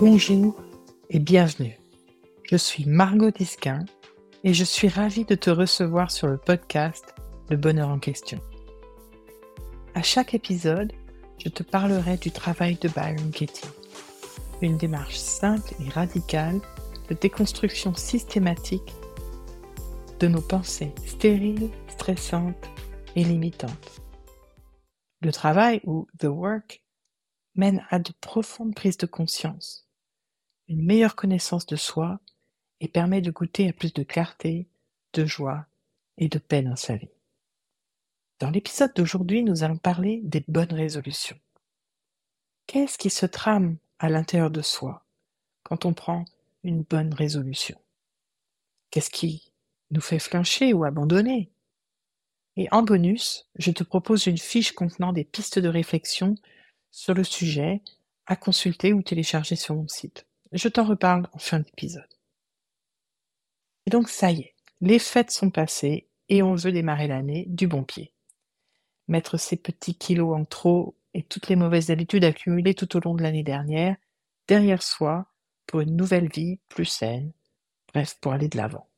Bonjour et bienvenue. Je suis Margot Disquin et je suis ravie de te recevoir sur le podcast Le Bonheur en question. À chaque épisode, je te parlerai du travail de Byron Katie, une démarche simple et radicale de déconstruction systématique de nos pensées stériles, stressantes et limitantes. Le travail ou the work mène à de profondes prises de conscience une meilleure connaissance de soi et permet de goûter à plus de clarté, de joie et de paix dans sa vie. Dans l'épisode d'aujourd'hui, nous allons parler des bonnes résolutions. Qu'est-ce qui se trame à l'intérieur de soi quand on prend une bonne résolution? Qu'est-ce qui nous fait flancher ou abandonner? Et en bonus, je te propose une fiche contenant des pistes de réflexion sur le sujet à consulter ou télécharger sur mon site. Je t'en reparle en fin d'épisode. Et donc ça y est, les fêtes sont passées et on veut démarrer l'année du bon pied. Mettre ses petits kilos en trop et toutes les mauvaises habitudes accumulées tout au long de l'année dernière derrière soi pour une nouvelle vie plus saine, bref, pour aller de l'avant.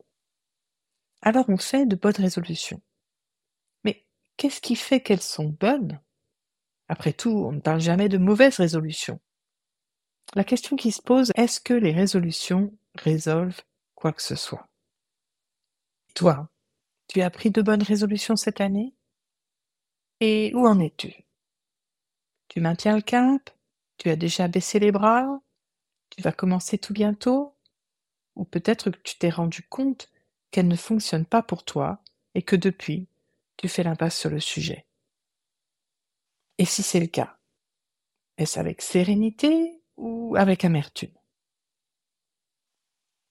Alors on fait de bonnes résolutions. Qu'est-ce qui fait qu'elles sont bonnes? Après tout, on ne parle jamais de mauvaises résolutions. La question qui se pose, est-ce que les résolutions résolvent quoi que ce soit? Toi, tu as pris de bonnes résolutions cette année? Et où en es-tu? Tu maintiens le cap? Tu as déjà baissé les bras? Tu vas commencer tout bientôt? Ou peut-être que tu t'es rendu compte qu'elle ne fonctionne pas pour toi et que depuis, tu fais l'impasse sur le sujet. Et si c'est le cas, est-ce avec sérénité ou avec amertume?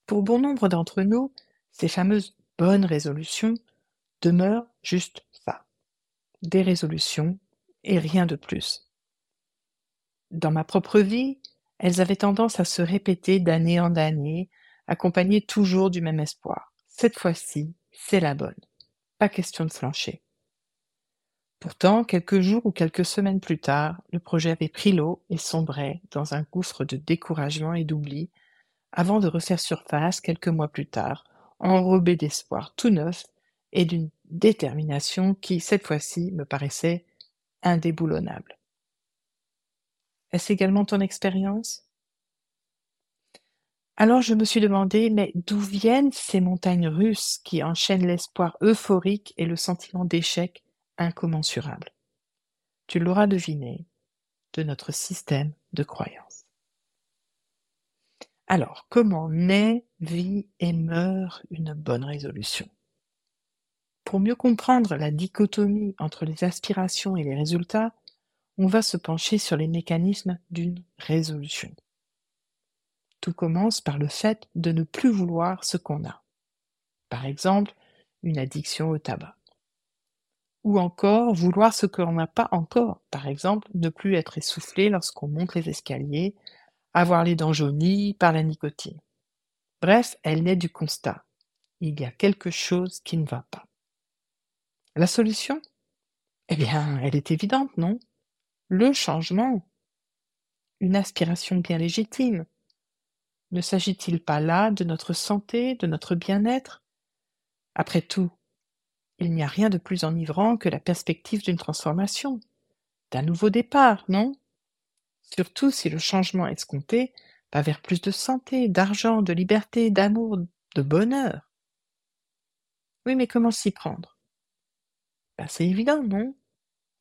Pour bon nombre d'entre nous, ces fameuses bonnes résolutions demeurent juste ça, des résolutions et rien de plus. Dans ma propre vie, elles avaient tendance à se répéter d'année en année, accompagnées toujours du même espoir. Cette fois-ci, c'est la bonne. Question de flancher. Pourtant, quelques jours ou quelques semaines plus tard, le projet avait pris l'eau et sombrait dans un gouffre de découragement et d'oubli, avant de refaire surface quelques mois plus tard, enrobé d'espoir tout neuf et d'une détermination qui, cette fois-ci, me paraissait indéboulonnable. Est-ce également ton expérience? Alors je me suis demandé, mais d'où viennent ces montagnes russes qui enchaînent l'espoir euphorique et le sentiment d'échec incommensurable? Tu l'auras deviné, de notre système de croyances. Alors, comment naît, vit et meurt une bonne résolution? Pour mieux comprendre la dichotomie entre les aspirations et les résultats, on va se pencher sur les mécanismes d'une résolution. Tout commence par le fait de ne plus vouloir ce qu'on a. Par exemple, une addiction au tabac ou encore vouloir ce que l'on n'a pas encore, par exemple ne plus être essoufflé lorsqu'on monte les escaliers, avoir les dents jaunies par la nicotine. Bref, elle naît du constat. Il y a quelque chose qui ne va pas. La solution? Eh bien, elle est évidente, non? Le changement. Une aspiration bien légitime. Ne s'agit-il pas là de notre santé, de notre bien-être? Après tout, il n'y a rien de plus enivrant que la perspective d'une transformation, d'un nouveau départ, non? Surtout si le changement escompté va vers plus de santé, d'argent, de liberté, d'amour, de bonheur. Oui, mais comment s'y prendre? Ben, C'est évident, non?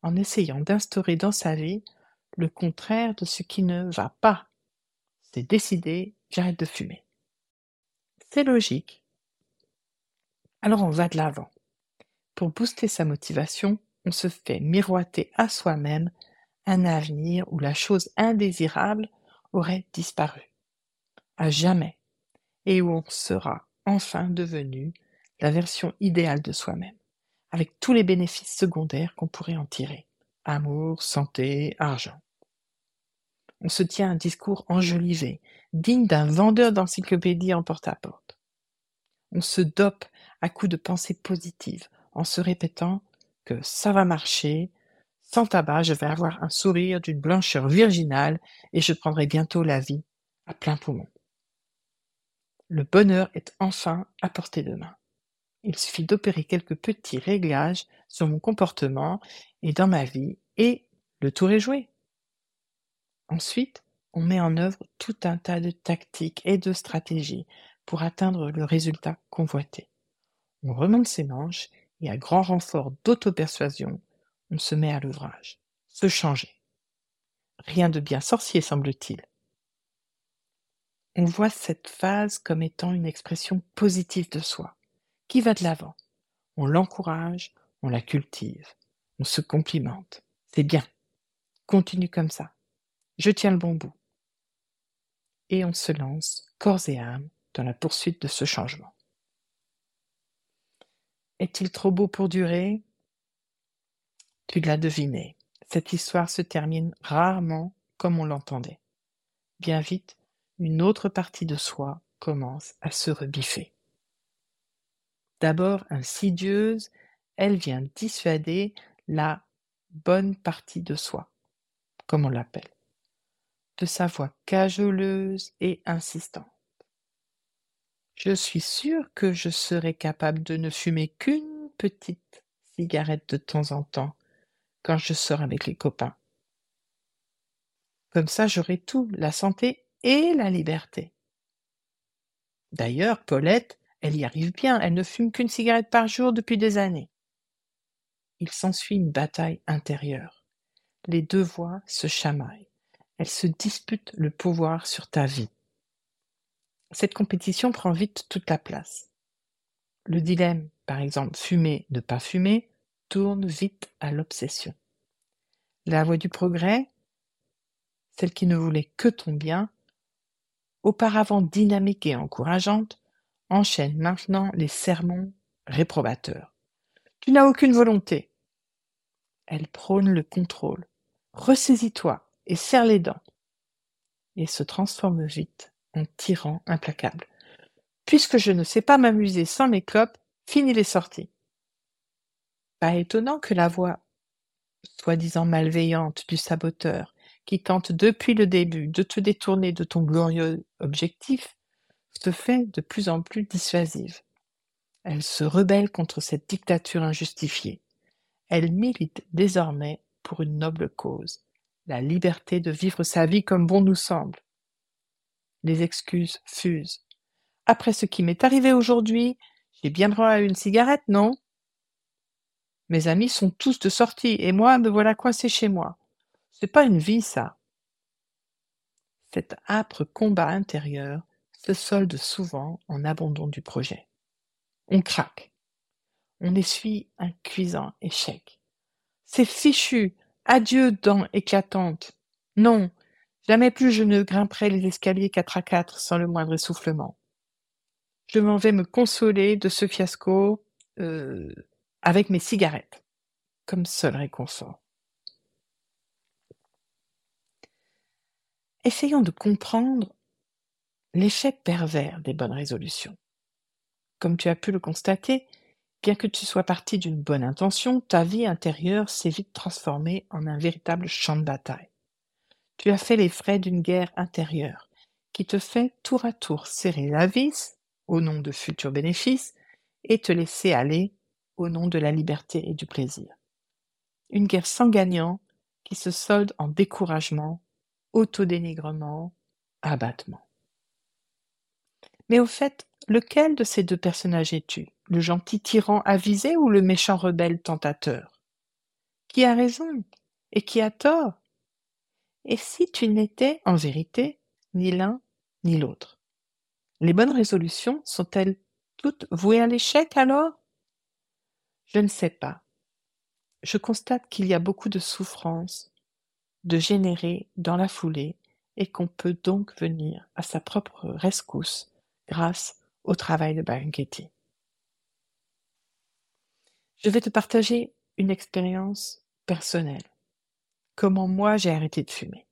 En essayant d'instaurer dans sa vie le contraire de ce qui ne va pas. C'est décidé, j'arrête de fumer. C'est logique. Alors on va de l'avant. Pour booster sa motivation, on se fait miroiter à soi-même un avenir où la chose indésirable aurait disparu, à jamais, et où on sera enfin devenu la version idéale de soi-même, avec tous les bénéfices secondaires qu'on pourrait en tirer. Amour, santé, argent. On se tient un discours enjolivé, digne d'un vendeur d'encyclopédie en porte-à-porte. On se dope à coups de pensées positives, en se répétant que ça va marcher, Sans tabac, je vais avoir un sourire d'une blancheur virginale et je prendrai bientôt la vie à plein poumon. Le bonheur est enfin à portée de main. Il suffit d'opérer quelques petits réglages sur mon comportement et dans ma vie et le tour est joué. Ensuite, on met en œuvre tout un tas de tactiques et de stratégies pour atteindre le résultat convoité. On remonte ses manches et à grand renfort d'auto-persuasion, on se met à l'ouvrage. Se changer. Rien de bien sorcier, semble-t-il. On voit cette phase comme étant une expression positive de soi, qui va de l'avant. On l'encourage, on la cultive, on se complimente. C'est bien. Continue comme ça. Je tiens le bon bout. Et on se lance, corps et âme, dans la poursuite de ce changement. Est-il trop beau pour durer? Tu l'as deviné. Cette histoire se termine rarement comme on l'entendait. Bien vite, une autre partie de soi commence à se rebiffer. D'abord insidieuse, elle vient dissuader la bonne partie de soi, comme on l'appelle, de sa voix cajoleuse et insistante. Je suis sûre que je serai capable de ne fumer qu'une petite cigarette de temps en temps quand je sors avec les copains. Comme ça, j'aurai tout, la santé et la liberté. D'ailleurs, Paulette, elle y arrive bien, elle ne fume qu'une cigarette par jour depuis des années. Il s'ensuit une bataille intérieure. Les deux voix se chamaillent. Elles se disputent le pouvoir sur ta vie. Cette compétition prend vite toute la place. Le dilemme, par exemple, fumer, ne pas fumer, tourne vite à l'obsession. La voie du progrès, celle qui ne voulait que ton bien, auparavant dynamique et encourageante, enchaîne maintenant les sermons réprobateurs. Tu n'as aucune volonté. Elle prône le contrôle. Ressaisis-toi et serre les dents. Et se transforme vite en tyran implacable. Puisque je ne sais pas m'amuser sans mes clopes, fini les sorties. Pas étonnant que la voix soi-disant malveillante du saboteur, qui tente depuis le début de te détourner de ton glorieux objectif, se fait de plus en plus dissuasive. Elle se rebelle contre cette dictature injustifiée. Elle milite désormais pour une noble cause, la liberté de vivre sa vie comme bon nous semble. Les excuses fusent. Après ce qui m'est arrivé aujourd'hui, j'ai bien droit à une cigarette, non? Mes amis sont tous de sortie et moi me voilà coincé chez moi. C'est pas une vie, ça. Cet âpre combat intérieur se solde souvent en abandon du projet. On craque. On essuie un cuisant échec. C'est fichu. Adieu, dents éclatantes. Non, Jamais plus je ne grimperai les escaliers quatre à quatre sans le moindre essoufflement. Je m'en vais me consoler de ce fiasco euh, avec mes cigarettes, comme seul réconfort. Essayons de comprendre l'échec pervers des bonnes résolutions. Comme tu as pu le constater, bien que tu sois parti d'une bonne intention, ta vie intérieure s'est vite transformée en un véritable champ de bataille. Tu as fait les frais d'une guerre intérieure, qui te fait tour à tour serrer la vis, au nom de futurs bénéfices, et te laisser aller au nom de la liberté et du plaisir. Une guerre sans gagnant qui se solde en découragement, autodénigrement, abattement. Mais au fait, lequel de ces deux personnages es-tu? Le gentil tyran avisé ou le méchant rebelle tentateur? Qui a raison et qui a tort? Et si tu n'étais, en vérité, ni l'un ni l'autre? Les bonnes résolutions sont-elles toutes vouées à l'échec alors? Je ne sais pas. Je constate qu'il y a beaucoup de souffrances de générer dans la foulée et qu'on peut donc venir à sa propre rescousse grâce au travail de Byron Je vais te partager une expérience personnelle comment moi j'ai arrêté de fumer.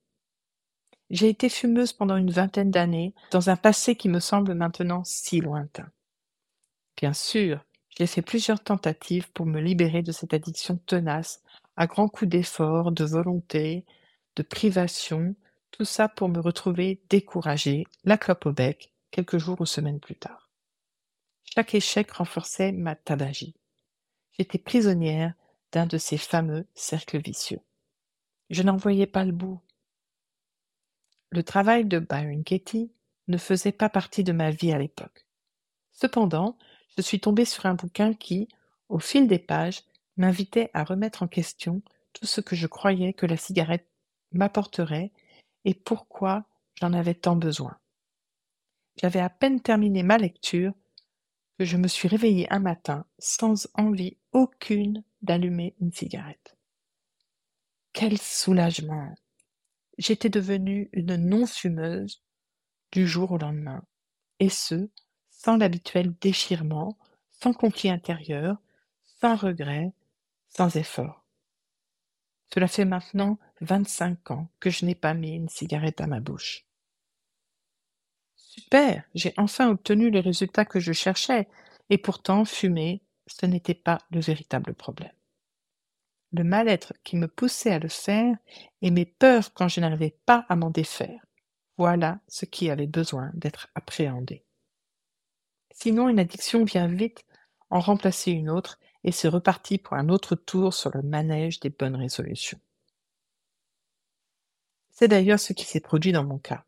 J'ai été fumeuse pendant une vingtaine d'années, dans un passé qui me semble maintenant si lointain. Bien sûr, j'ai fait plusieurs tentatives pour me libérer de cette addiction tenace à grands coups d'effort, de volonté, de privation, tout ça pour me retrouver découragée, la clope au bec, quelques jours ou semaines plus tard. Chaque échec renforçait ma tabagie. J'étais prisonnière d'un de ces fameux cercles vicieux. Je n'en voyais pas le bout. Le travail de Byron Katie ne faisait pas partie de ma vie à l'époque. Cependant, je suis tombée sur un bouquin qui, au fil des pages, m'invitait à remettre en question tout ce que je croyais que la cigarette m'apporterait et pourquoi j'en avais tant besoin. J'avais à peine terminé ma lecture que je me suis réveillée un matin sans envie aucune d'allumer une cigarette. Quel soulagement. J'étais devenue une non-fumeuse du jour au lendemain, et ce, sans l'habituel déchirement, sans conflit intérieur, sans regret, sans effort. Cela fait maintenant vingt-cinq ans que je n'ai pas mis une cigarette à ma bouche. Super, j'ai enfin obtenu les résultats que je cherchais, et pourtant fumer, ce n'était pas le véritable problème. Le mal-être qui me poussait à le faire et mes peurs quand je n'arrivais pas à m'en défaire, voilà ce qui avait besoin d'être appréhendé. Sinon, une addiction vient vite en remplacer une autre et c'est reparti pour un autre tour sur le manège des bonnes résolutions. C'est d'ailleurs ce qui s'est produit dans mon cas.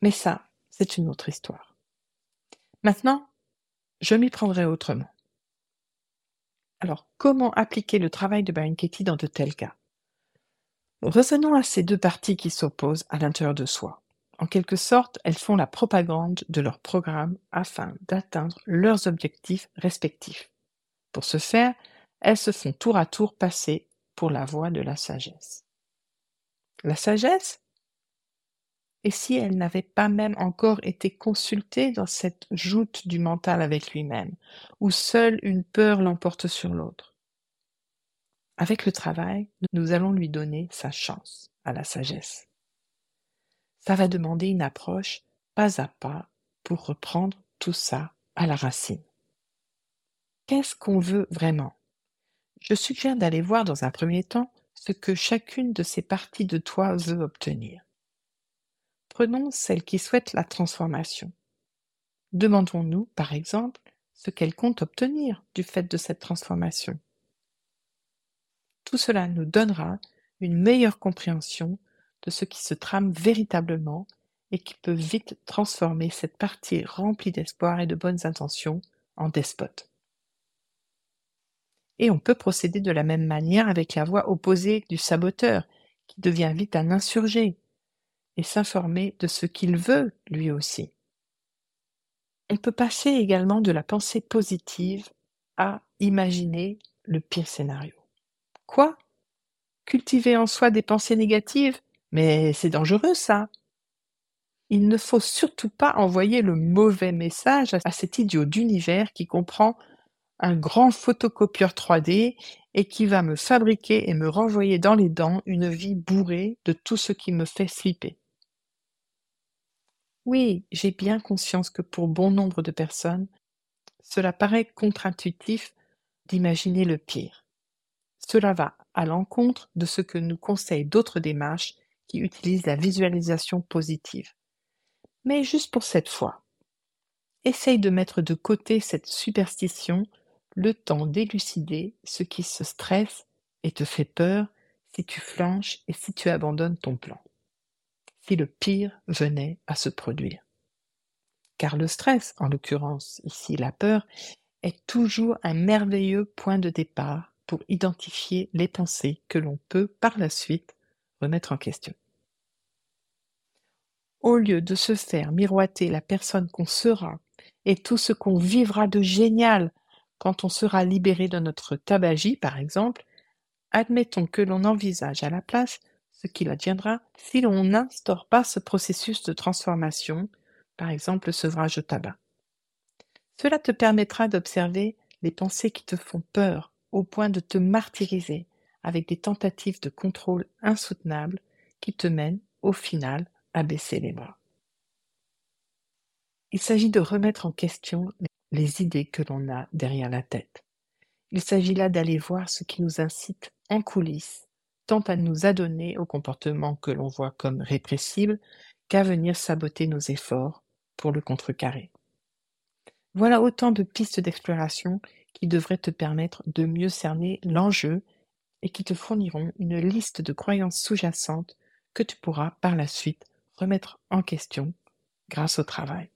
Mais ça, c'est une autre histoire. Maintenant, je m'y prendrai autrement. Alors, comment appliquer le travail de Katie dans de tels cas? Revenons à ces deux parties qui s'opposent à l'intérieur de soi. En quelque sorte, elles font la propagande de leur programme afin d'atteindre leurs objectifs respectifs. Pour ce faire, elles se font tour à tour passer pour la voie de la sagesse. La sagesse Et si elle n'avait pas même encore été consultée dans cette joute du mental avec lui-même, où seule une peur l'emporte sur l'autre? Avec le travail, nous allons lui donner sa chance à la sagesse. Ça va demander une approche pas à pas pour reprendre tout ça à la racine. Qu'est-ce qu'on veut vraiment? Je suggère d'aller voir dans un premier temps ce que chacune de ces parties de toi veut obtenir. Prenons celle qui souhaite la transformation. Demandons-nous, par exemple, ce qu'elle compte obtenir du fait de cette transformation. Tout cela nous donnera une meilleure compréhension de ce qui se trame véritablement et qui peut vite transformer cette partie remplie d'espoir et de bonnes intentions en despote. Et on peut procéder de la même manière avec la voix opposée du saboteur, qui devient vite un insurgé, et s'informer de ce qu'il veut lui aussi. On peut passer également de la pensée positive à imaginer le pire scénario. Quoi? Cultiver en soi des pensées négatives? Mais c'est dangereux ça. Il ne faut surtout pas envoyer le mauvais message à cet idiot d'univers qui comprend un grand photocopieur 3D et qui va me fabriquer et me renvoyer dans les dents une vie bourrée de tout ce qui me fait flipper. Oui, j'ai bien conscience que pour bon nombre de personnes, cela paraît contre-intuitif d'imaginer le pire. Cela va à l'encontre de ce que nous conseillent d'autres démarches qui utilisent la visualisation positive. Mais juste pour cette fois, essaye de mettre de côté cette superstition le temps d'élucider ce qui se stresse et te fait peur si tu flanches et si tu abandonnes ton plan. Si le pire venait à se produire. Car le stress, en l'occurrence ici la peur, est toujours un merveilleux point de départ pour identifier les pensées que l'on peut par la suite remettre en question. Au lieu de se faire miroiter la personne qu'on sera et tout ce qu'on vivra de génial quand on sera libéré de notre tabagie, par exemple, admettons que l'on envisage à la place ce qu'il adviendra si l'on n'instaure pas ce processus de transformation, par exemple le sevrage au tabac. Cela te permettra d'observer les pensées qui te font peur au point de te martyriser avec des tentatives de contrôle insoutenables qui te mènent, au final, à baisser les bras. Il s'agit de remettre en question les idées que l'on a derrière la tête. Il s'agit là d'aller voir ce qui nous incite en coulisses, tant à nous adonner aux comportements que l'on voit comme répressibles qu'à venir saboter nos efforts pour le contrecarrer. Voilà autant de pistes d'exploration qui devraient te permettre de mieux cerner l'enjeu et qui te fourniront une liste de croyances sous-jacentes que tu pourras par la suite remettre en question grâce au travail.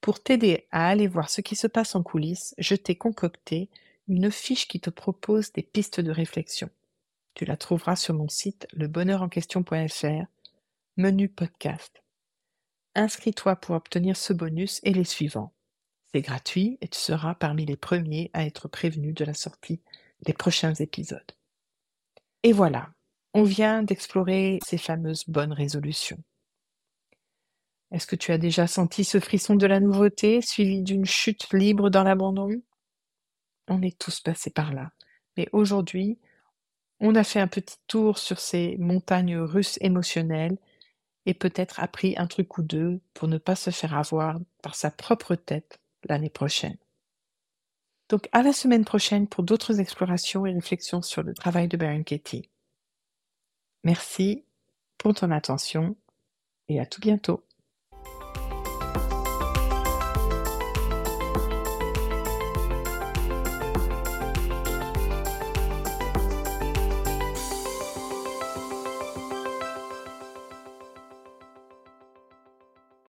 Pour t'aider à aller voir ce qui se passe en coulisses, je t'ai concocté une fiche qui te propose des pistes de réflexion. Tu la trouveras sur mon site lebonheurenquestion.fr, menu podcast. Inscris-toi pour obtenir ce bonus et les suivants. C'est gratuit et tu seras parmi les premiers à être prévenu de la sortie des prochains épisodes. Et voilà, on vient d'explorer ces fameuses bonnes résolutions. Est-ce que tu as déjà senti ce frisson de la nouveauté suivi d'une chute libre dans l'abandon? On est tous passés par là. Mais aujourd'hui, on a fait un petit tour sur ces montagnes russes émotionnelles et peut-être appris un truc ou deux pour ne pas se faire avoir par sa propre tête l'année prochaine. Donc à la semaine prochaine pour d'autres explorations et réflexions sur le travail de Baron Katie. Merci pour ton attention et à tout bientôt.